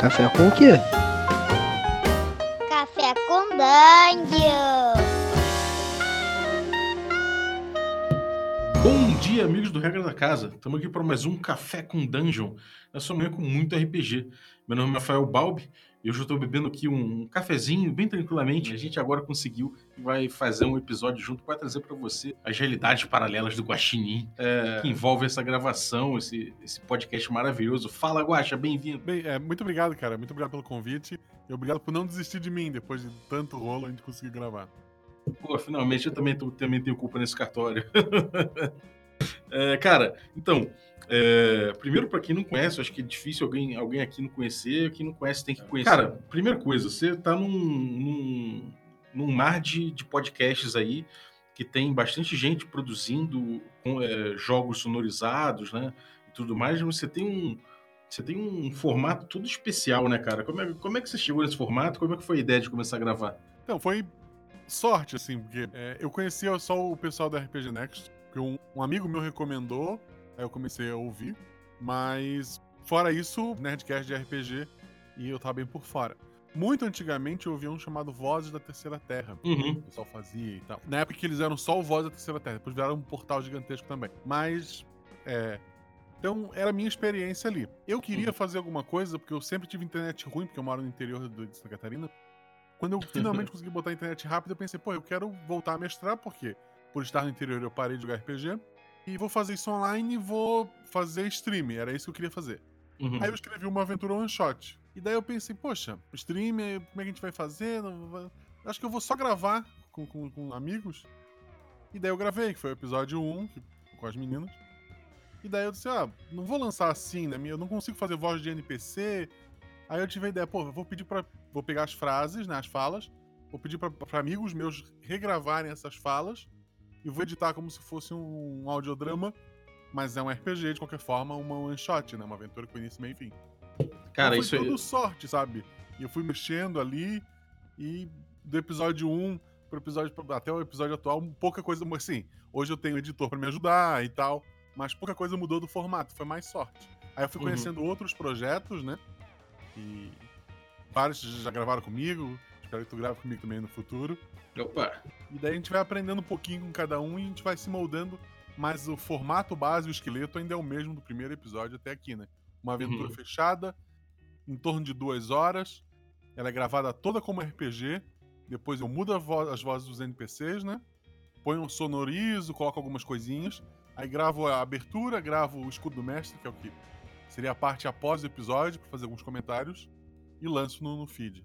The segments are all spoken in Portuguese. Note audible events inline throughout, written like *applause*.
Café com o quê? Café com Dungeon! Bom dia, amigos do Regra da Casa. Estamos aqui para mais um Café com Dungeon. Nessa manhã com muito RPG. Meu nome é Rafael Balbi eu estou bebendo aqui um cafezinho bem tranquilamente. A gente agora conseguiu e vai fazer um episódio junto para trazer para você as realidades paralelas do Guaxinim, é, que envolve essa gravação, esse, esse podcast maravilhoso. Fala, Guaxa, bem-vindo. Bem, é, muito obrigado, cara. Muito obrigado pelo convite e obrigado por não desistir de mim depois de tanto rolo a gente conseguir gravar. Pô, finalmente eu também, tô, também tenho culpa nesse cartório. *laughs* é, cara, então, é, primeiro, para quem não conhece, acho que é difícil alguém, alguém aqui não conhecer. Quem não conhece tem que conhecer. Cara, primeira coisa, você tá num, num, num mar de, de podcasts aí que tem bastante gente produzindo com, é, jogos sonorizados, né? E tudo mais. Você tem um. Você tem um formato todo especial, né, cara? Como é, como é que você chegou nesse formato? Como é que foi a ideia de começar a gravar? Então, foi sorte, assim, porque é, eu conhecia só o pessoal da RPG Next, que um, um, amigo meu recomendou, aí eu comecei a ouvir, mas fora isso, Nerdcast de RPG, e eu tava bem por fora. Muito antigamente eu ouvia um chamado Vozes da Terceira Terra, uhum. o pessoal fazia e tal. Na época que eles eram só o Voz da Terceira Terra, depois viraram um portal gigantesco também. Mas, é, então, era a minha experiência ali. Eu queria fazer alguma coisa, porque eu sempre tive internet ruim, porque eu moro no interior de Santa Catarina. Quando eu finalmente *laughs* consegui botar a internet rápido, eu pensei, pô, eu quero voltar a mestrar, porque por estar no interior eu parei de jogar RPG. E vou fazer isso online e vou fazer stream. Era isso que eu queria fazer. Uhum. Aí eu escrevi uma aventura one shot. E daí eu pensei, poxa, stream, como é que a gente vai fazer? Acho que eu vou só gravar com, com, com amigos. E daí eu gravei, que foi o episódio 1, que, com as meninas. E daí eu disse, ah, não vou lançar assim, né? Eu não consigo fazer voz de NPC. Aí eu tive a ideia, pô, eu vou pedir para Vou pegar as frases, né, as falas, vou pedir para amigos meus regravarem essas falas e vou editar como se fosse um, um audiodrama, mas é um RPG de qualquer forma, uma one shot, né? Uma aventura com início, meio e fim. Cara, então, isso foi tudo é... sorte, sabe? E eu fui mexendo ali e do episódio 1 pro episódio até o episódio atual, pouca coisa, assim, hoje eu tenho um editor para me ajudar e tal, mas pouca coisa mudou do formato, foi mais sorte. Aí eu fui uhum. conhecendo outros projetos, né? E vários já gravaram comigo. Espero que tu grave comigo também no futuro. Opa! E daí a gente vai aprendendo um pouquinho com cada um e a gente vai se moldando. Mas o formato base, o esqueleto, ainda é o mesmo do primeiro episódio até aqui, né? Uma aventura uhum. fechada, em torno de duas horas. Ela é gravada toda como RPG. Depois eu mudo vo as vozes dos NPCs, né? Ponho um sonorizo, coloco algumas coisinhas. Aí gravo a abertura, gravo o escudo do mestre, que é o que seria a parte após o episódio, para fazer alguns comentários e lanço no, no feed.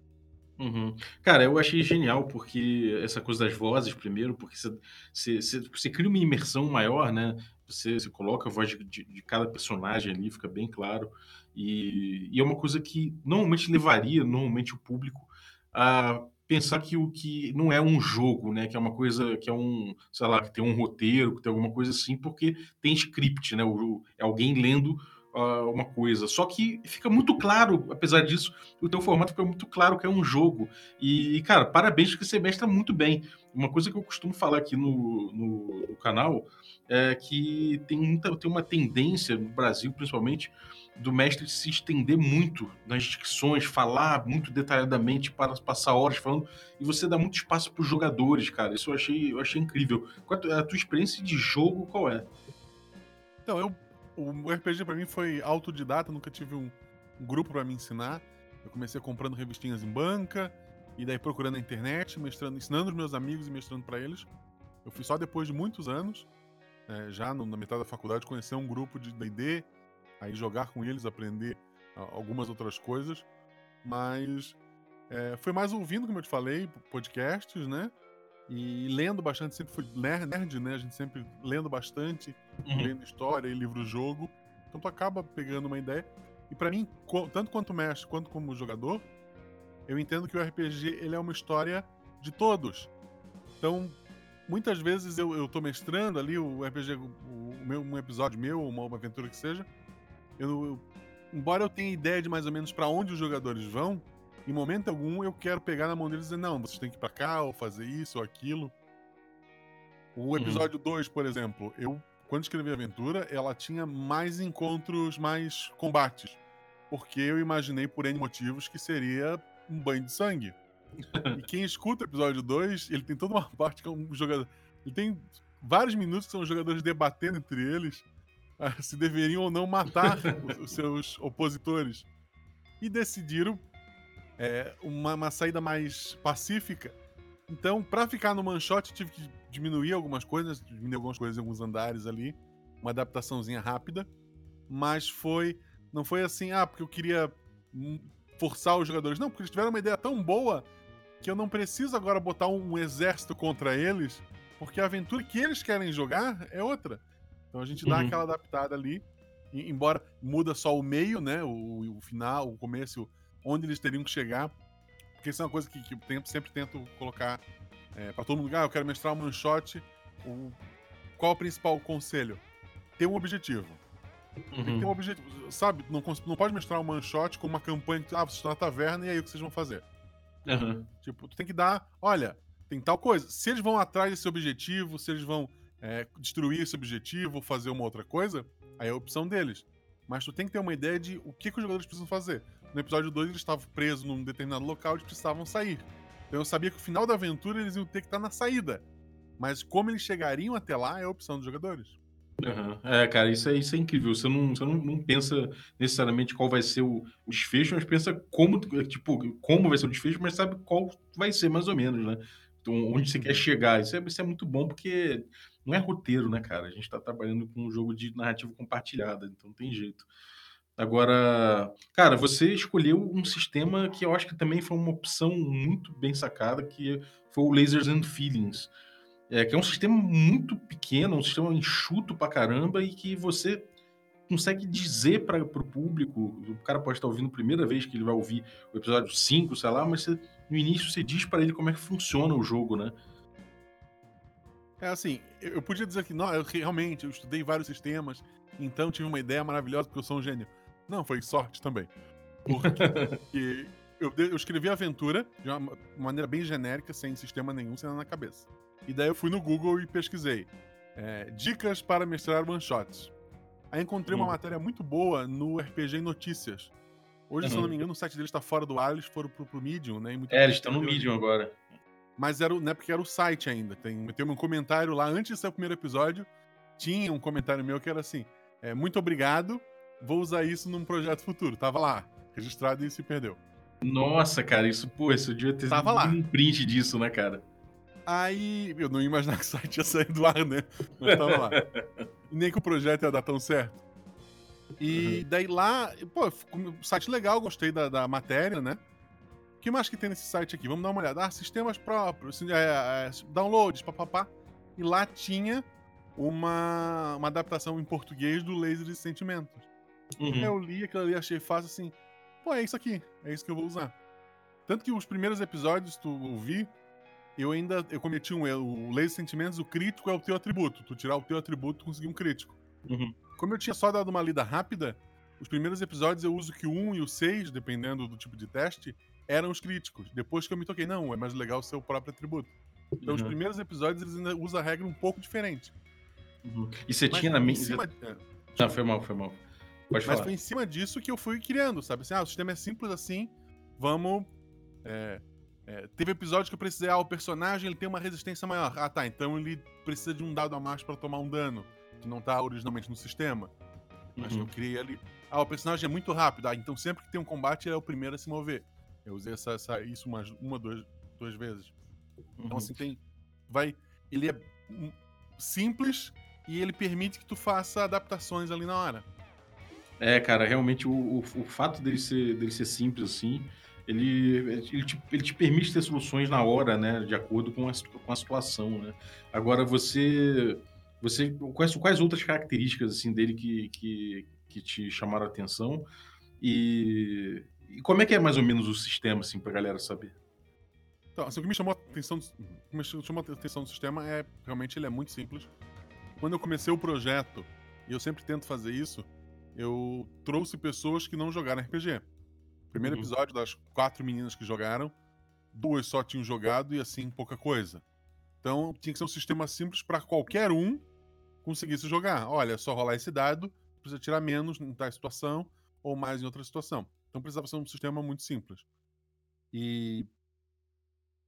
Uhum. Cara, eu achei genial porque essa coisa das vozes, primeiro, porque você, cria uma imersão maior, né? Você, coloca a voz de, de, de, cada personagem ali, fica bem claro. E, e, é uma coisa que normalmente levaria normalmente o público a pensar que o que não é um jogo, né? Que é uma coisa que é um, sei lá, que tem um roteiro, que tem alguma coisa assim, porque tem script, né? O, é alguém lendo uh, uma coisa. Só que fica muito claro, apesar disso, o teu formato fica muito claro que é um jogo. E, cara, parabéns porque você mestra muito bem. Uma coisa que eu costumo falar aqui no, no, no canal é que tem, muita, tem uma tendência, no Brasil principalmente, do mestre se estender muito nas dicções, falar muito detalhadamente para passar horas falando, e você dá muito espaço para os jogadores, cara. Isso eu achei, eu achei incrível. A tua experiência de jogo, qual é? Então, eu o RPG para mim foi autodidata, nunca tive um, grupo para me ensinar. Eu comecei comprando revistinhas em banca e daí procurando na internet, mestrando, ensinando os meus amigos e mestrando para eles. Eu fui só depois de muitos anos, é, já no, na metade da faculdade, conhecer um grupo de D&D, aí jogar com eles, aprender algumas outras coisas. Mas é, foi mais ouvindo, como eu te falei, podcasts, né? E lendo bastante, sempre fui nerd, né? A gente sempre lendo bastante, uhum. lendo história e livro-jogo. Então tu acaba pegando uma ideia. E para mim, tanto quanto mestre quanto como jogador, eu entendo que o RPG ele é uma história de todos. Então, muitas vezes eu, eu tô mestrando ali o RPG, o, meu, um episódio meu, uma, uma aventura que seja. Eu, eu, embora eu tenha ideia de mais ou menos para onde os jogadores vão, em momento algum eu quero pegar na mão deles e dizer, não, vocês têm que ir pra cá, ou fazer isso, ou aquilo. O uhum. episódio 2, por exemplo, eu, quando escrevi a aventura, ela tinha mais encontros, mais combates. porque eu imaginei por N motivos que seria um banho de sangue. e quem *laughs* escuta o episódio 2, ele tem toda uma *laughs* parte que é um jogador. Ele tem vários minutos que são os jogadores debatendo entre eles ah, se deveriam ou não matar *laughs* os, seus opositores. E decidiram é, uma, uma saída mais pacífica. Então, para ficar no shot, tive que diminuir algumas coisas, diminuir algumas coisas em alguns andares ali, uma adaptaçãozinha rápida, mas foi não foi assim, ah, porque eu queria hum, forçar os jogadores. Não, porque eles tiveram uma ideia tão boa que eu não preciso agora botar um exército contra eles, porque a aventura que eles querem jogar é outra. Então a gente dá uhum. aquela adaptada ali, e, embora muda só o meio, né, o, o, final, o começo, onde eles teriam que chegar, porque isso é uma coisa que, que eu sempre tento colocar é, para todo mundo. Ah, eu quero mestrar um one shot. O, qual é o principal conselho? Ter um objetivo. Uhum. Tem que ter um uhum. objetivo. Sabe, não, não pode mestrar um one shot com uma campanha que, ah, vocês estão na taverna e aí o que vocês vão fazer? Uhum. Tipo, tu tem que dar, olha, tem tal coisa. Se eles vão atrás desse objetivo, se eles vão é, destruir esse objetivo, fazer uma outra coisa, aí é a opção deles. Mas tu tem que ter uma ideia de o que, que os jogadores precisam fazer. No episódio 2, eles estavam presos num determinado local e precisavam sair. Então eu sabia que o final da aventura eles iam ter que estar na saída. Mas como eles chegariam até lá é a opção dos jogadores. Uhum. É, cara, isso é, isso é incrível. Você não, você não, não pensa necessariamente qual vai ser o, o, desfecho, mas pensa como, tipo, como vai ser o desfecho, mas sabe qual vai ser mais ou menos, né? Então, onde você quer chegar. Isso é, isso é muito bom porque não é roteiro, né, cara? A gente está trabalhando com um jogo de narrativa compartilhada, então não tem jeito. Agora, cara, você escolheu um sistema que eu acho que também foi uma opção muito bem sacada, que foi o Lasers and Feelings. É, que é um sistema muito pequeno, um sistema enxuto pra caramba e que você consegue dizer para o público, o cara pode estar ouvindo a primeira vez que ele vai ouvir o episódio 5, sei lá, mas você, no início você diz para ele como é que funciona o jogo, né? É assim, eu podia dizer que não, eu realmente eu estudei vários sistemas, então tive uma ideia maravilhosa porque eu sou um gênio. Não, foi sorte também. Porque *laughs* eu, eu escrevi a aventura de uma maneira bem genérica, sem sistema nenhum, sem nada na cabeça. E daí eu fui no Google e pesquisei. É, dicas para mestrar one-shots. Aí encontrei hum. uma matéria muito boa no RPG Notícias. Hoje, uhum. se eu não me engano, o site deles está fora do ar, eles foram pro, pro Medium, né? é, eles estão no Medium agora. Mas era, não é porque era o site ainda. Tem, tem um comentário lá, antes de sair o primeiro episódio, tinha um comentário meu que era assim: é, muito obrigado, vou usar isso num projeto futuro. Tava lá, registrado e se perdeu. Nossa, cara, isso, pô, isso eu devia ter Tava lá. um print disso, né, cara? Aí eu não ia imaginar *laughs* que o site ia sair do ar, né? Mas tava lá. Nem que o projeto ia dar tão certo. E uhum. daí lá, pô, site legal, gostei da, da matéria, né? O que mais que tem nesse site aqui? Vamos dar uma olhada. Ah, sistemas próprios, assim, é, é, downloads, papapá. E lá tinha uma, uma adaptação em português do Laser de Sentimentos. Uhum. Eu li aquilo ali, achei fácil assim. Pô, é isso aqui. É isso que eu vou usar. Tanto que os primeiros episódios tu ouvi, eu ainda eu cometi um erro. O Laser Sentimentos, o crítico é o teu atributo. Tu tirar o teu atributo, tu conseguir um crítico. Uhum. Como eu tinha só dado uma lida rápida, os primeiros episódios eu uso que o 1 e o 6, dependendo do tipo de teste, eram os críticos. Depois que eu me toquei, não, é mais legal o seu próprio atributo. Então, uhum. os primeiros episódios eles ainda usam a regra um pouco diferente. Uhum. E você Mas tinha na minha. Cima... Não, foi mal, foi mal. Pode Mas foi em cima disso que eu fui criando, sabe? Assim, ah, o sistema é simples assim, vamos. É, é, teve episódio que eu precisei, ah, o personagem ele tem uma resistência maior. Ah, tá, então ele precisa de um dado a mais para tomar um dano, que não tá originalmente no sistema. Mas uhum. eu criei ali. Ah, o personagem é muito rápido, ah, então sempre que tem um combate ele é o primeiro a se mover. Eu usei essa, essa isso uma, uma duas, duas vezes. Então, uhum. Então, assim, tem. Vai. Ele é simples, e ele permite que tu faça adaptações ali na hora. É, cara, realmente o, o, o fato dele ser, dele ser simples assim, ele, ele, te, ele te permite ter soluções na hora, né, de acordo com a, com a situação, né. Agora, você, você quais, quais outras características assim dele que, que, que te chamaram a atenção e, e como é que é mais ou menos o sistema, assim, pra galera saber? Então, assim, o que me chamou a atenção, me chamou a atenção do sistema é realmente ele é muito simples quando eu comecei o projeto, e eu sempre tento fazer isso, eu trouxe pessoas que não jogaram RPG. Primeiro uhum. episódio das quatro meninas que jogaram, duas só tinham jogado e assim pouca coisa. Então tinha que ser um sistema simples para qualquer um conseguisse jogar. Olha, é só rolar esse dado, precisa tirar menos em tal situação. ou mais em outra situação. Então precisava ser um sistema muito simples. E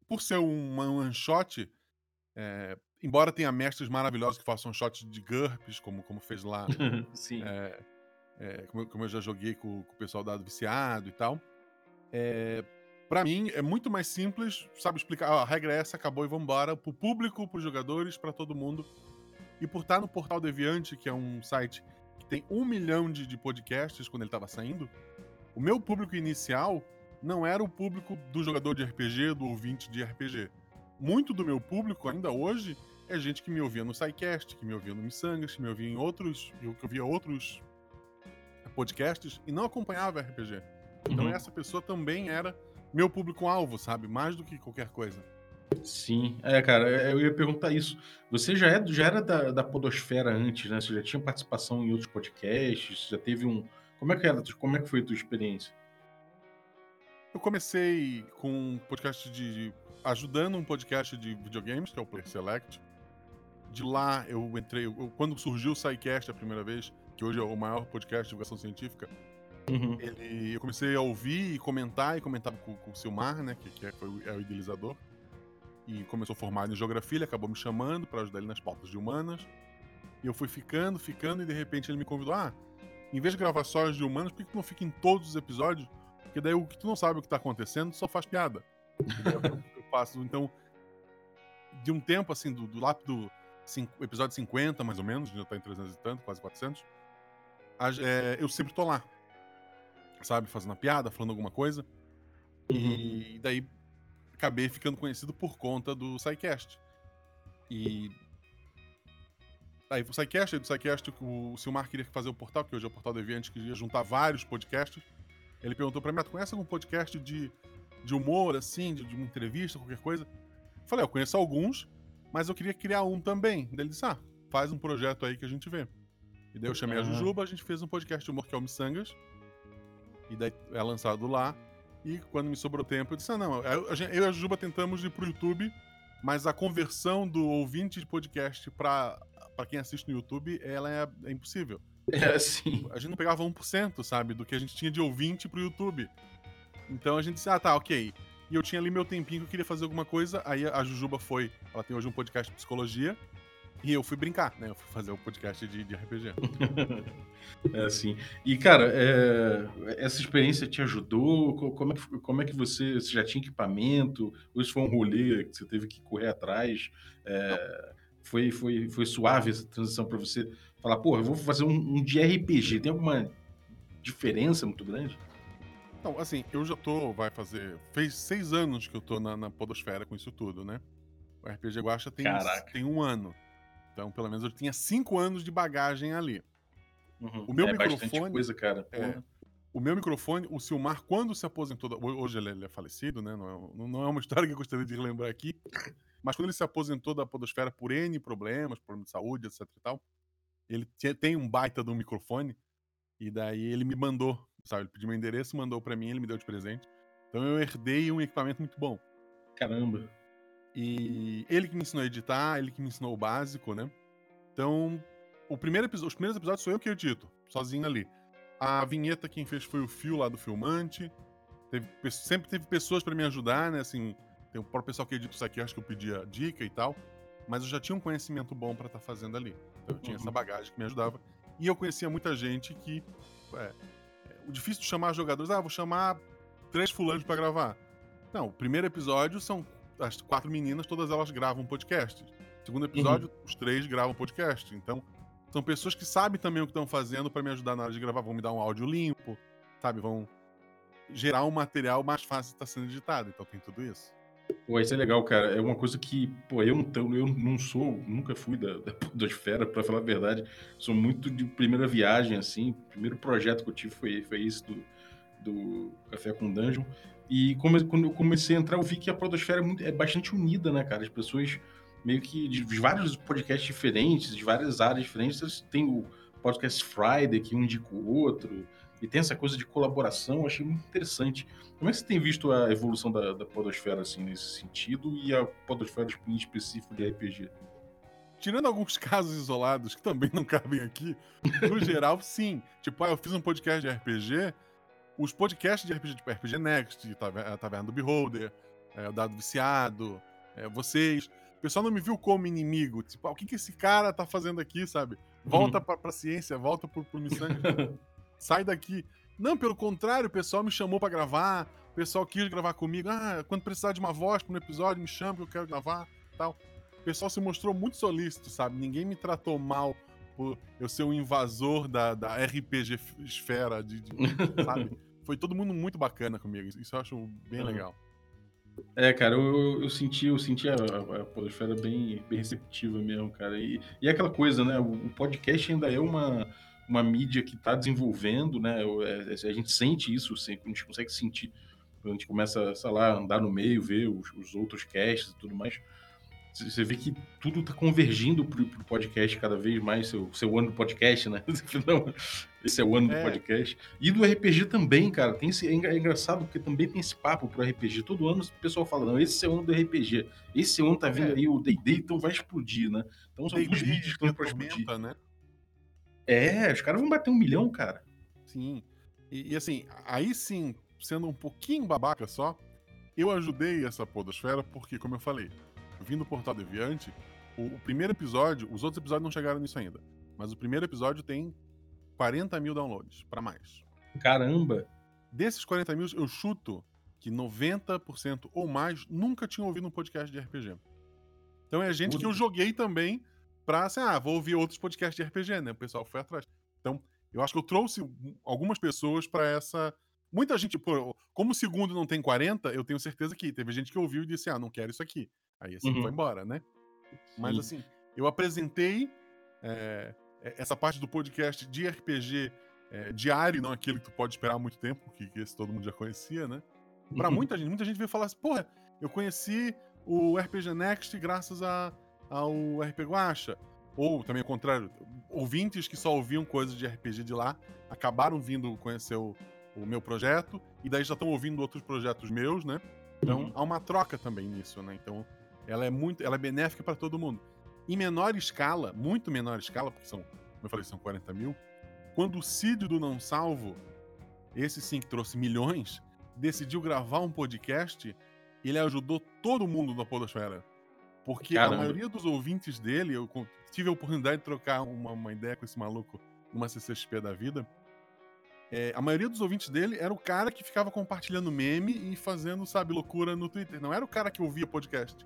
por ser um one shot, é, embora tenha mestres maravilhosos que façam shots de GURPS, como, como fez lá, *laughs* Sim. é, é, como, eu- como eu já joguei com, com o pessoal dado viciado e tal, é, para mim é muito mais simples, sabe, explicar, ó, a regra é essa, acabou e vambora, pro público, pros jogadores, para todo mundo. E por estar no Portal Deviante, que é um site que tem um milhão de, de podcasts quando ele estava saindo, o meu público inicial não era o público do jogador de RPG, do ouvinte de RPG. Muito do meu público, ainda hoje, é gente que me ouvia no SciCast, que me ouvia no Missangas, que me ouvia em outros. que ouvia outros podcasts e não acompanhava RPG. Então Uhum. essa pessoa também era meu público-alvo, sabe? Mais do que qualquer coisa. Sim, é, cara, é, eu ia perguntar isso. Você já, é, já era da, da Podosfera antes, né? Você já tinha participação em outros podcasts? Você já teve um. Como é que era? Como é que foi a tua experiência? Eu comecei com um podcast de. ajudando um podcast de videogames, que é o Player Select. De lá eu entrei. eu- quando surgiu o SciCast a primeira vez, que hoje é o maior podcast de divulgação científica, Uhum. ele, eu comecei a ouvir e comentar, e comentava com, com o Silmar, né, que, que é, foi o- é o idealizador. E começou formado em geografia, ele acabou me chamando para ajudar ele nas pautas de humanas. E eu fui ficando, ficando, e de repente ele me convidou: ah, em vez de gravar só as de humanas, por que tu não fica em todos os episódios? Porque daí o que tu não sabe o que tá acontecendo, tu só faz piada. E daí eu, eu faço, então, de um tempo assim, do, do lá do episódio 50, mais ou menos, já tá em 300 e tanto, quase 400, a- é, eu sempre tô lá sabe, fazendo a piada, falando alguma coisa. Uhum. E daí acabei ficando conhecido por conta do SciCast. E. Aí o SciCast, aí do SciCast, o Silmar queria fazer o portal, que hoje é o Portal Deviante, que ia juntar vários podcasts. Ele perguntou pra mim, ah, tu conhece algum podcast de, de humor, assim, de, de uma entrevista, qualquer coisa? Eu falei, "Ah, eu conheço alguns, mas eu queria criar um também. Daí ele disse, ah, faz um projeto aí que a gente vê. E daí eu chamei a Ah. Jujuba, a gente fez um podcast de humor que é o Missangas. E daí é lançado lá. E quando me sobrou tempo, eu disse: ah, não, eu, eu e a Juba tentamos ir pro YouTube, mas a conversão do ouvinte de podcast pra, pra quem assiste no YouTube, ela é, é impossível. É, sim. A gente não pegava 1%, sabe, do que a gente tinha de ouvinte pro YouTube. Então a gente disse: ah, tá, ok. E eu tinha ali meu tempinho que eu queria fazer alguma coisa. Aí a Jujuba foi. Ela tem hoje um podcast de psicologia. E eu fui brincar, né? Eu fui fazer o podcast de, de RPG. *laughs* É assim. E, cara, é, essa experiência te ajudou? Co- Como é, que, como é que você, você já tinha equipamento? Ou isso foi um rolê que você teve que correr atrás? É, foi, foi, foi suave essa transição pra você falar, porra, eu vou fazer um, um de RPG. Tem alguma diferença muito grande? Então, assim, eu já tô, vai fazer. Fez seis anos que eu tô na, na Podosfera com isso tudo, né? O RPG Guacha tem, Caraca. tem um ano. Então, pelo menos eu tinha cinco anos de bagagem ali. Uhum. O meu é microfone- coisa, cara. É. O meu microfone, o Silmar, quando se aposentou, da- hoje ele ele é falecido, né? Não é, não- é uma *laughs* história que eu gostaria de relembrar aqui. Mas quando ele se aposentou da Podosfera por N problemas, problemas de saúde, etc e tal, ele tinha- tem um baita de um microfone. E daí ele me mandou, sabe? Ele pediu meu endereço, mandou pra mim, ele me deu de presente. Então eu herdei um equipamento muito bom. Caramba. E ele que me ensinou a editar, ele que me ensinou o básico, né? Então, o primeiro episo- os primeiros episódios sou eu que edito, sozinho ali. A vinheta quem fez foi o Fio lá do Filmante. Teve sempre teve pessoas pra me ajudar, né? Assim, tem o próprio pessoal que edita isso aqui, acho que eu pedia dica e tal. Mas eu já tinha um conhecimento bom pra estar fazendo ali. Então eu tinha essa Uhum. bagagem que me ajudava. E eu conhecia muita gente que. é, é, o difícil de chamar jogadores, ah, vou chamar três fulanos pra gravar. Não, o primeiro episódio são as quatro meninas, todas elas gravam podcast. Segundo episódio, os três gravam podcast. Então, são pessoas que sabem também o que estão fazendo pra me ajudar na hora de gravar. Vão me dar um áudio limpo, sabe? Vão gerar um material mais fácil de estar sendo editado. Então tem tudo isso. Pô, isso é legal, cara. É uma coisa que, pô, eu não, eu não sou, nunca fui da, da *laughs* Podosfera, pra falar a verdade. Sou muito de primeira viagem, assim. O primeiro projeto que eu tive foi, foi esse do, do Café com Dungeon. E quando eu comecei a entrar, eu vi que a Podosfera é, muito- é bastante unida, né, cara? As pessoas meio que de vários podcasts diferentes, de várias áreas diferentes. Tem o Podcast Friday, que um indica o outro. E tem essa coisa de colaboração, eu achei muito interessante. Como é que você tem visto a evolução da, da podosfera, assim, nesse sentido, e a podosfera em específico de RPG? tirando alguns *laughs* casos isolados que também não cabem aqui, no geral, sim. Tipo, ah, eu fiz um podcast de RPG, os podcasts de RPG, tipo RPG Next, a Taverna do Beholder, é, o Dado Viciado, é, vocês. O pessoal não me viu como inimigo. Tipo, ah, o que, que esse cara tá fazendo aqui, sabe? Volta uhum. pra, pra ciência, volta pro, pro missão. *laughs* Sai daqui. Não, pelo contrário, o pessoal me chamou para gravar, o pessoal quis gravar comigo. Ah, quando precisar de uma voz para um episódio, me chama que eu quero gravar tal. O pessoal se mostrou muito solícito, sabe? Ninguém me tratou mal por eu ser um invasor da, da RPG esfera, de, de *laughs* sabe? Foi todo mundo muito bacana comigo. Isso eu acho bem uhum. legal. É, cara, eu, eu senti, eu senti a, a podosfera bem, bem receptiva mesmo, cara. E, e é aquela coisa, né? O, o podcast ainda é uma, uma mídia que está desenvolvendo, né? É, a gente sente isso, a gente consegue sentir. A gente começa, sei lá, andar no meio, ver os, os outros casts e tudo mais você vê que tudo está convergindo para o podcast cada vez mais, seu, seu ano do podcast, né? *laughs* Não, esse é o ano é. do podcast. E do RPG também, cara. Tem esse, é, é engraçado porque também tem esse papo pro RPG. Todo ano o pessoal fala, não, esse é o ano do RPG. Esse ano tá vindo é. aí o D&D, então vai explodir, né? Então são os vídeos que estão para explodir. Né? É, os caras vão bater um milhão, cara. Sim. E, e assim, aí sim, sendo um pouquinho babaca só, eu ajudei essa podosfera porque, como eu falei, vindo do Portal Deviante, o, o, primeiro episódio, os outros episódios não chegaram nisso ainda, mas o primeiro episódio tem 40 mil downloads, para mais. Caramba! Desses 40 mil, eu chuto que 90% ou mais nunca tinham ouvido um podcast de RPG. Então é gente que eu joguei também pra, assim, ah, vou ouvir outros podcasts de RPG, né? O pessoal foi atrás. Então, eu acho que eu trouxe algumas pessoas para essa. Muita gente, pô, como o segundo não tem 40, eu tenho certeza que teve gente que ouviu e disse, ah, não quero isso aqui. Aí assim uhum. foi embora, né? Mas Sim. assim, eu apresentei é, essa parte do podcast de RPG é, diário, não aquele que tu pode esperar muito tempo, porque esse todo mundo já conhecia, né? Pra uhum. muita gente, muita gente veio falar assim, porra, eu conheci o RPG Next graças a, ao RP Guacha. Ou também ao contrário, ouvintes que só ouviam coisas de RPG de lá acabaram vindo conhecer o, o meu projeto e daí já estão ouvindo outros projetos meus, né? Então uhum. há uma troca também nisso, né? Então ela é muito, ela é benéfica para todo mundo. Em menor escala, muito menor escala, porque são, como eu falei, são 40 mil. Quando o Cid do Não Salvo, esse sim que trouxe milhões, decidiu gravar um podcast, ele ajudou todo mundo da Podosfera. Porque Caramba. a maioria dos ouvintes dele, eu tive a oportunidade de trocar uma, uma ideia com esse maluco numa CCXP da vida. É, a maioria dos ouvintes dele era o cara que ficava compartilhando meme e fazendo, sabe, loucura no Twitter. Não era o cara que ouvia podcast.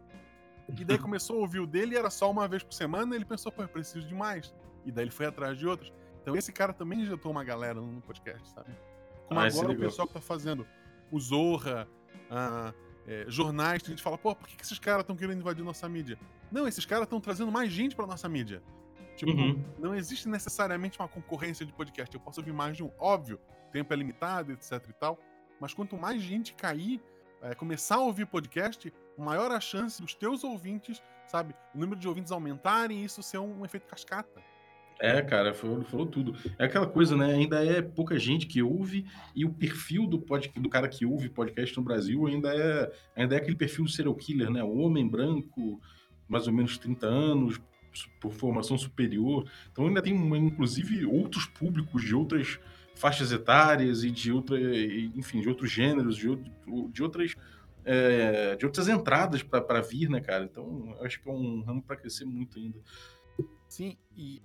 E daí *laughs* começou a ouvir o dele e era só uma vez por semana, e ele pensou, pô, eu preciso de mais. E daí ele foi atrás de outros. Então esse cara também injetou uma galera no podcast, sabe? Como ah, agora o pessoal que tá fazendo o Zorra, ah, é, jornais, a gente fala, pô, por que, que esses caras estão querendo invadir nossa mídia? Não, esses caras estão trazendo mais gente pra nossa mídia. Tipo, uhum. não existe necessariamente uma concorrência de podcast. Eu posso ouvir mais de um. Óbvio, o tempo é limitado, etc e tal. Mas quanto mais gente cair, é, começar a ouvir podcast, maior a chance dos teus ouvintes, sabe, o número de ouvintes aumentarem e isso ser um, um efeito cascata. É, cara, falou, falou, tudo. É aquela coisa, né? Ainda é pouca gente que ouve e o perfil do, pod, do cara que ouve podcast no Brasil ainda é, ainda é aquele perfil do serial killer, né? O homem branco, mais ou menos 30 anos, por formação superior. Então ainda tem, inclusive, outros públicos de outras faixas etárias e de outra, enfim, de outros gêneros, de, de outras é, de outras entradas para vir, né, cara? Então, acho que é um ramo para crescer muito ainda. Sim, e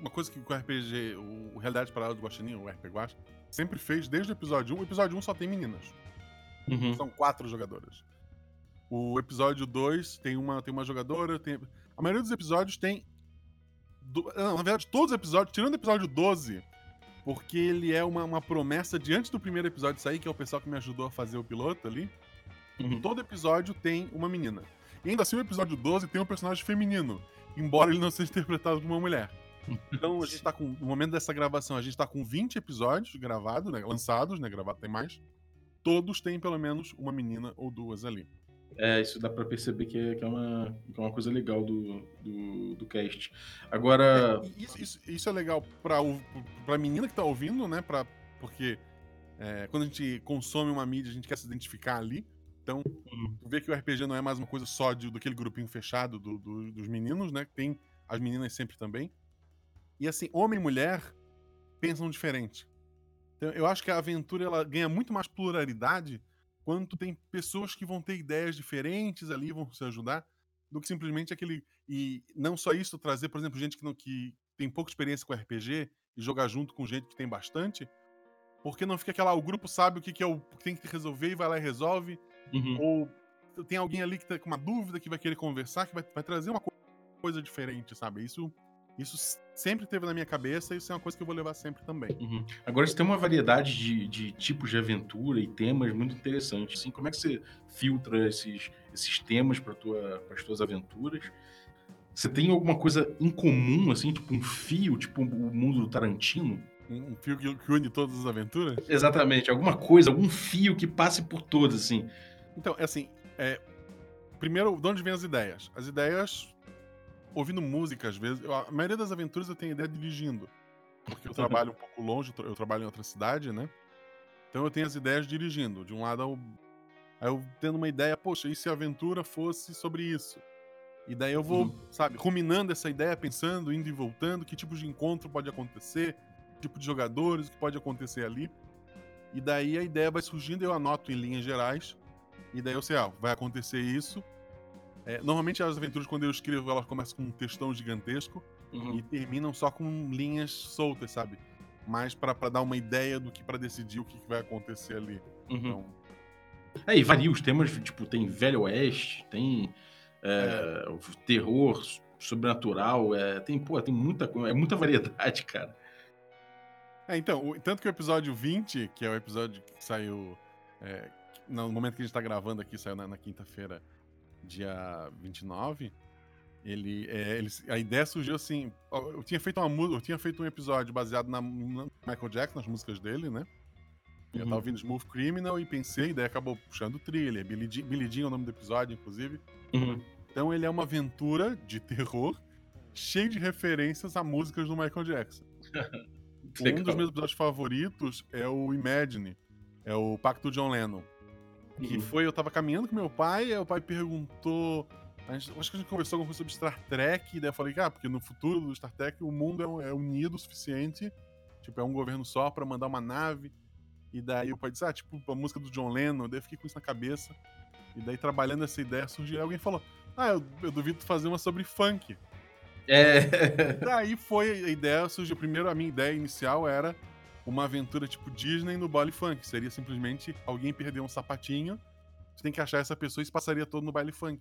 uma coisa que o RPG, o Realidade Parada do Guaxinim, o RPG Guax, sempre fez desde o episódio 1. O episódio 1 só tem meninas. Uhum. São quatro jogadoras. O episódio 2 tem uma, tem uma jogadora. Tem... A maioria dos episódios tem. Do... Não, na verdade, todos os episódios, tirando o episódio 12, porque ele é uma, uma promessa de antes do primeiro episódio sair, que é o pessoal que me ajudou a fazer o piloto ali. Uhum. Todo episódio tem uma menina. E ainda assim, o episódio 12 tem um personagem feminino, embora ele não seja interpretado por uma mulher. Então, a gente tá com. No momento dessa gravação, a gente tá com 20 episódios gravados, né? Lançados, né? Gravado tem mais. Todos têm pelo menos uma menina ou duas ali. É, isso dá para perceber que é, que é, uma, que é uma coisa legal do, do, do cast. Agora. É, isso, isso, isso, é legal pra, pra menina que tá ouvindo, né? Pra, porque é, quando a gente consome uma mídia, a gente quer se identificar ali. Então, Uhum. vê que o RPG não é mais uma coisa só de, daquele grupinho fechado do- do- dos meninos, né? Tem as meninas sempre também. E assim, homem e mulher pensam diferente. Então, eu acho que a aventura ela ganha muito mais pluralidade quando tu tem pessoas que vão ter ideias diferentes ali, vão se ajudar, do que simplesmente aquele. E não só isso, trazer, por exemplo, gente que, não, que tem pouca experiência com RPG e jogar junto com gente que tem bastante, porque não fica aquela. O grupo sabe o que, que é o que tem que resolver e vai lá e resolve, Uhum. ou tem alguém ali que tá com uma dúvida que vai querer conversar, que vai, vai trazer uma co- coisa diferente, sabe? Isso, isso sempre teve na minha cabeça e isso é uma coisa que eu vou levar sempre também. Uhum. Agora você tem uma variedade de, de tipos de aventura e temas muito interessantes. Assim, como é que você filtra esses, esses temas para tua, as tuas aventuras? Você tem alguma coisa em comum, assim, tipo um fio, tipo o mundo do Tarantino? Um, um fio que, que une todas as aventuras. Exatamente, alguma coisa, algum fio que passe por todas, assim. Então, é assim, é, primeiro, de onde vêm as ideias? As ideias, ouvindo música, às vezes. eu- a maioria das aventuras eu tenho ideia dirigindo. Porque eu *laughs* trabalho um pouco longe, eu trabalho em outra cidade, né? Então eu tenho as ideias dirigindo. De um lado, eu, aí eu tendo uma ideia, poxa, e se a aventura fosse sobre isso? E daí eu vou, Uhum. sabe, ruminando essa ideia, pensando, indo e voltando, que tipo de encontro pode acontecer, que tipo de jogadores, o que pode acontecer ali. E daí a ideia vai surgindo, eu anoto em linhas gerais. E daí eu sei, ah, vai acontecer isso. É, normalmente as aventuras, quando eu escrevo, elas começam com um textão gigantesco Uhum. e terminam só com linhas soltas, sabe? Mais pra pra dar uma ideia do que pra decidir o que, que vai acontecer ali. Uhum. Então, É, e varia os temas, tipo, tem Velho Oeste, tem é, terror sobrenatural, é, tem, pô, tem muita coisa, é muita variedade, *laughs* cara. É, então, o- tanto que o episódio 20, que é o episódio que saiu. é, no momento que a gente tá gravando aqui, saiu na, na quinta-feira, dia 29. Ele, é, ele, a ideia surgiu assim. Eu tinha feito uma eu tinha feito um episódio baseado na, na Michael Jackson, nas músicas dele, né? Eu Uhum. tava ouvindo Smooth Criminal e pensei, daí acabou puxando o thriller. Billy Jean, é o nome do episódio, inclusive. Uhum. Então ele é uma aventura de terror cheio de referências a músicas do Michael Jackson. *laughs* Um dos meus episódios favoritos é o Imagine, é o Pacto John Lennon. Que Uhum. foi, eu tava caminhando com meu pai, aí o pai perguntou. gente- acho que a gente conversou alguma coisa sobre Star Trek, e daí eu falei, ah, porque no futuro do Star Trek o mundo é, é unido o suficiente, tipo, é um governo só pra mandar uma nave. E daí o pai disse, ah, tipo, a música do John Lennon, daí eu fiquei com isso na cabeça. E daí, trabalhando essa ideia, surgiu. Alguém falou, ah, eu, eu duvido fazer uma sobre funk. É. Daí foi a ideia, surgiu. Primeiro, a minha ideia inicial era uma aventura tipo Disney no baile funk. Seria simplesmente alguém perder um sapatinho, você tem que achar essa pessoa e se passaria todo no baile funk.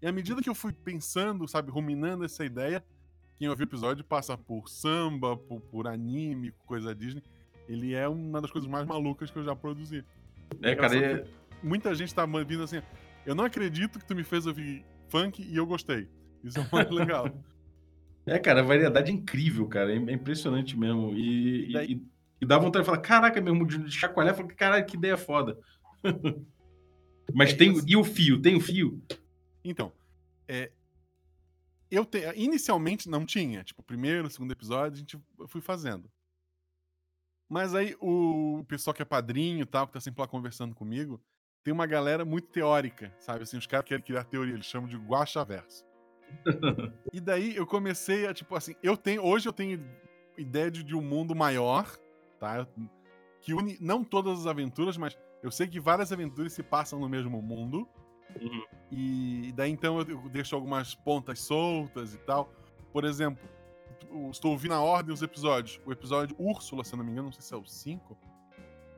E à medida que eu fui pensando, sabe, ruminando essa ideia, quem ouviu o episódio passa por samba, por, por anime, coisa Disney. Ele é uma das coisas mais malucas que eu já produzi. É, cara, é, Muita gente tá vindo assim, eu não acredito que tu me fez ouvir funk e eu gostei. Isso é muito *laughs* legal. é, cara, variedade é incrível, cara. É é impressionante mesmo. E, E daí- e, e dá vontade de falar, caraca, mesmo, de chacoalhar, falar, caralho, que ideia foda. *laughs* Mas É, tem. isso- E o fio? Tem o fio? Então, é, eu te, inicialmente não tinha, tipo, primeiro, segundo episódio, a gente eu fui fazendo. Mas aí o pessoal que é padrinho e tal, que tá sempre lá conversando comigo, tem uma galera muito teórica, sabe? Assim, os caras querem criar teoria, eles chamam de guaxaverso. *laughs* e daí eu comecei a, tipo assim, eu tenho, hoje eu tenho ideia de, de um mundo maior, tá? Que une não todas as aventuras, mas eu sei que várias aventuras se passam no mesmo mundo. E daí então eu deixo algumas pontas soltas e tal. Por exemplo, estou ouvindo a ordem dos episódios. O episódio Úrsula, se eu não me engano, não sei se é o 5.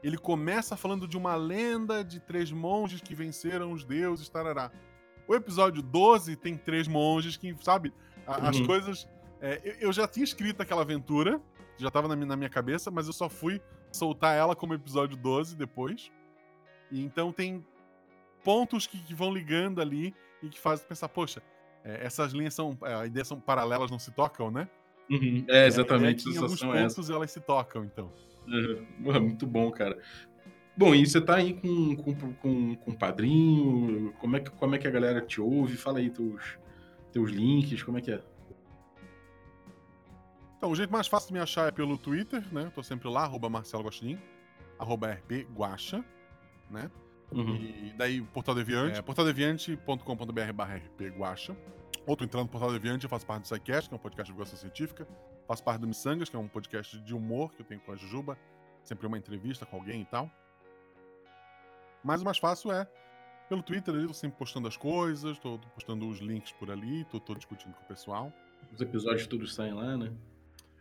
Ele começa falando de uma lenda de três monges que venceram os deuses, tarará. O episódio 12 tem três monges que, sabe, a- as Uhum. coisas. é, eu- eu já tinha escrito aquela aventura, já estava na, na minha cabeça, mas eu só fui soltar ela como episódio 12 depois. E então tem pontos que, que vão ligando ali e que fazem pensar, poxa, é, essas linhas são. é, a ideia são paralelas, não se tocam, né? Uhum. É, exatamente. É, a que em alguns é pontos elas se tocam, então. Uhum. Muito bom, cara. Bom, e você tá aí com, com, com, com padrinho? Como é, que, como é que a galera te ouve? Fala aí teus, teus links, como é que é? Então, o jeito mais fácil de me achar é pelo Twitter, né? Eu tô sempre lá, arroba Marcelo Guaxinim, arroba RP Guaxa, né? Uhum. E daí, Portal Deviante, é, portaldeviante.com.br barra rpguacha. Outro entrando no Portal Deviante, eu faço parte do SciCast, que é um podcast de divulgação científica. Faço parte do Missangas, que é um podcast de humor que eu tenho com a Jujuba. Sempre uma entrevista com alguém e tal. Mas o mais fácil é pelo Twitter ali, tô sempre postando as coisas, tô postando os links por ali, tô, tô discutindo com o pessoal. Os episódios todos saem lá, né?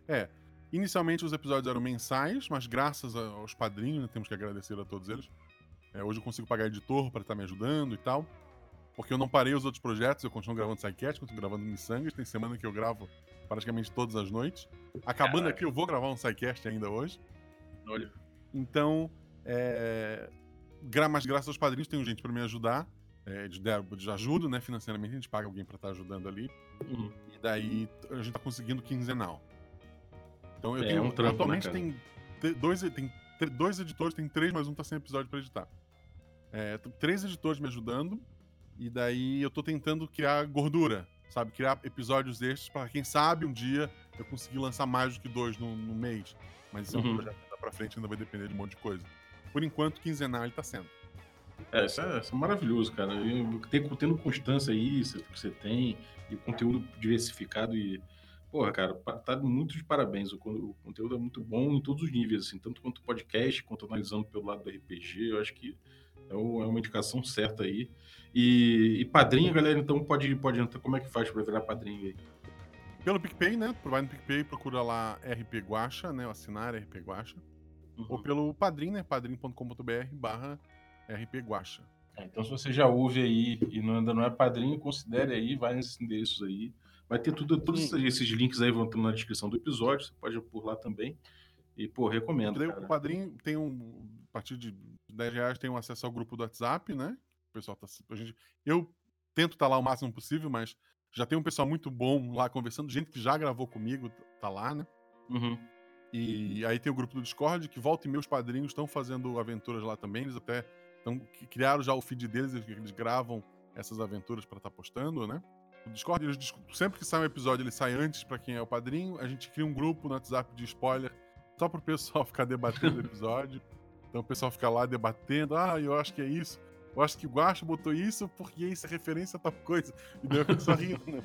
É. Inicialmente os episódios eram mensais, mas graças aos padrinhos, né, temos que agradecer a todos eles. É, hoje eu consigo pagar editor para estar tá me ajudando e tal. Porque eu não parei os outros projetos, eu continuo gravando Sidecast, continuo gravando Missangas. Tem semana que eu gravo praticamente todas as noites. Acabando Caraca. aqui, eu vou gravar um Sidecast ainda hoje. Olha. Então, é, mas graças aos padrinhos tem gente para me ajudar. É, de, de ajuda, né? Financeiramente, a gente paga alguém para estar tá ajudando ali. Uhum. E daí a gente tá conseguindo quinzenal. Então eu é, tenho. Um trampo, né, atualmente né, tem dois, tem dois editores, tem três, mas um tá sem episódio para editar. É, três editores me ajudando. E daí eu tô tentando criar gordura, sabe? Criar episódios destes para quem sabe um dia eu conseguir lançar mais do que dois no, no mês. Mas isso uhum. é um uhum. projeto que dá pra frente, ainda vai depender de um monte de coisa por enquanto, quinzenal ele tá sendo. É, isso é, isso é maravilhoso, cara. Tem, tendo constância aí, você tem, e conteúdo diversificado e. Porra, cara, tá muito de parabéns. O, o, conteúdo é muito bom em todos os níveis, assim, tanto quanto podcast, quanto analisando pelo lado do RPG. Eu acho que é, o, é uma indicação certa aí. E, e padrinho, galera, então pode, pode entrar. Como é que faz para virar padrinho aí? Pelo PicPay, né? Vai no PicPay, procura lá RP Guacha, né? Assinar RP Guacha uhum. ou pelo Padrim, né? padrim.com.br barra rpguacha. É, então se você já ouve aí e não, ainda não é padrinho, considere aí, vai nesses endereços aí. Vai ter tudo, todos Sim. esses links aí vão estar na descrição do episódio, você pode ir por lá também. E, pô, recomendo. Cara. O padrinho tem um. A partir de 10 reais tem um acesso ao grupo do WhatsApp, né? O pessoal tá. A gente, eu tento estar tá lá o máximo possível, mas já tem um pessoal muito bom lá conversando, gente que já gravou comigo, tá lá, né? Uhum. E aí tem o grupo do Discord, que volta e meus padrinhos estão fazendo aventuras lá também. Eles até tão, criaram já o feed deles, eles, eles gravam essas aventuras para estar tá postando, né? O Discord, eles, sempre que sai um episódio, ele sai antes para quem é o padrinho. A gente cria um grupo no WhatsApp de spoiler só pro pessoal *laughs* ficar debatendo o episódio. Então o pessoal fica lá debatendo, ah, eu acho que é isso. Eu acho que o Guacha botou isso porque isso é referência a tal coisa. E daí eu fico só rindo, né?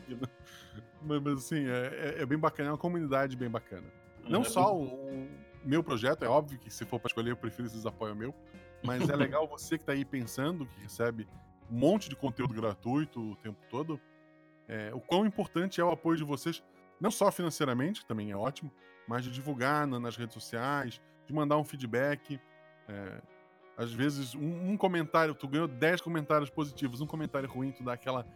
Mas, assim, é, é, é bem bacana, é uma comunidade bem bacana. Não é, só o, o, meu projeto, é óbvio que se for para escolher, eu prefiro esses apoios meu. Mas é *laughs* legal você que está aí pensando, que recebe um monte de conteúdo gratuito o tempo todo. É, o quão importante é o apoio de vocês, não só financeiramente, que também é ótimo, mas de divulgar na, nas redes sociais, de mandar um feedback. É, às vezes, um, um, comentário, tu ganhou 10 comentários positivos, um comentário ruim, tu dá aquela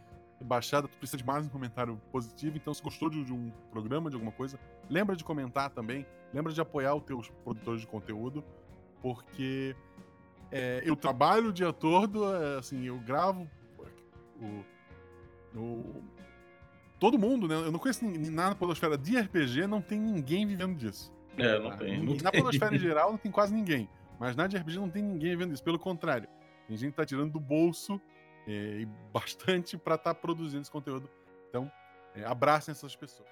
baixada, tu precisa de mais um comentário positivo. Então, se gostou de, de, um programa, de alguma coisa, lembra de comentar também. Lembra de apoiar os teus produtores de conteúdo, porque é, eu trabalho o dia todo, assim, eu gravo o, o, todo mundo, né? Eu não conheço ninguém, na podosfera de RPG, não tem ninguém vivendo disso. É, não tem. Não na tem. podosfera em *laughs* geral não tem quase ninguém. Mas na de RPG não tem ninguém vivendo isso. Pelo contrário, tem gente que tá tirando do bolso é, e *laughs* bastante para estar tá produzindo esse conteúdo. Então, é, abracem essas pessoas.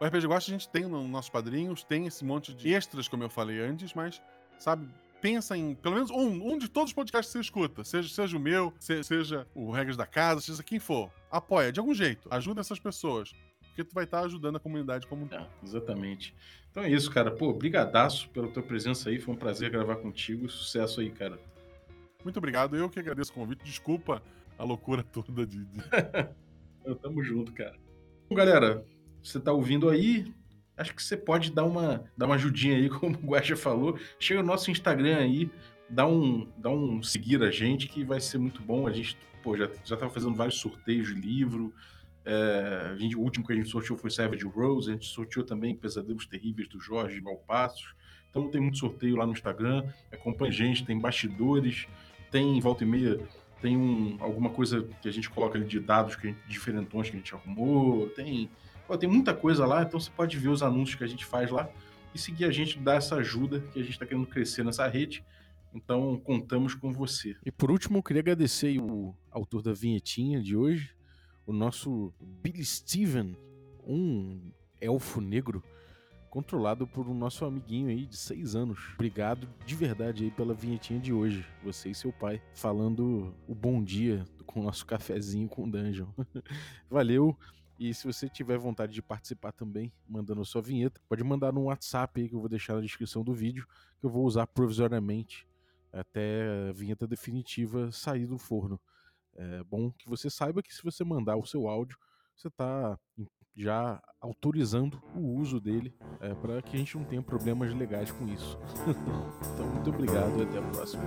O RPG Gosta a gente tem nos nossos padrinhos, tem esse monte de extras, como eu falei antes, mas, sabe, pensa em pelo menos um, um de todos os podcasts que você escuta, seja, seja o meu, seja o Regras da Casa, seja quem for. Apoia de algum jeito, ajuda essas pessoas. Porque tu vai estar tá ajudando a comunidade como um é, Exatamente. Então é isso, cara. Pô, brigadaço pela tua presença aí. Foi um prazer gravar contigo. Sucesso aí, cara. Muito obrigado. Eu que agradeço o convite. Desculpa a loucura toda de. de... *laughs* Tamo junto, cara. Bom, galera, você tá ouvindo aí? Acho que você pode dar uma, dar uma ajudinha aí, *laughs* como o Guaxa falou. Chega no nosso Instagram aí, dá um, dá um seguir a gente, que vai ser muito bom. A gente pô, já, já tava fazendo vários sorteios de livro. É, a gente, o último que a gente sorteou foi Savage Rose, a gente sorteou também Pesadelos Terríveis do Jorge Valpassos. Então tem muito sorteio lá no Instagram. Acompanha a gente, tem bastidores, tem volta e meia tem um, alguma coisa que a gente coloca ali de dados que gente, diferentões que a gente arrumou, tem, pô, tem muita coisa lá, então você pode ver os anúncios que a gente faz lá e seguir a gente, dar essa ajuda que a gente está querendo crescer nessa rede. Então, contamos com você. E por último, eu queria agradecer o autor da vinhetinha de hoje, o nosso Billy Steven, um elfo negro controlado por um nosso amiguinho aí de seis anos. Obrigado de verdade aí pela vinhetinha de hoje. Você e seu pai falando o bom dia com o nosso cafezinho com Dungeon. *laughs* Valeu. E se você tiver vontade de participar também, mandando sua vinheta, pode mandar no WhatsApp aí que eu vou deixar na descrição do vídeo, que eu vou usar provisoriamente até a vinheta definitiva sair do forno. É bom que você saiba que se você mandar o seu áudio, você está já autorizando o uso dele é, para que a gente não tenha problemas legais com isso. *laughs* então, muito obrigado e até a próxima.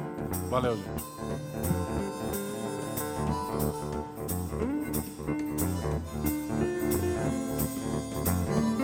Valeu, gente. Thank you.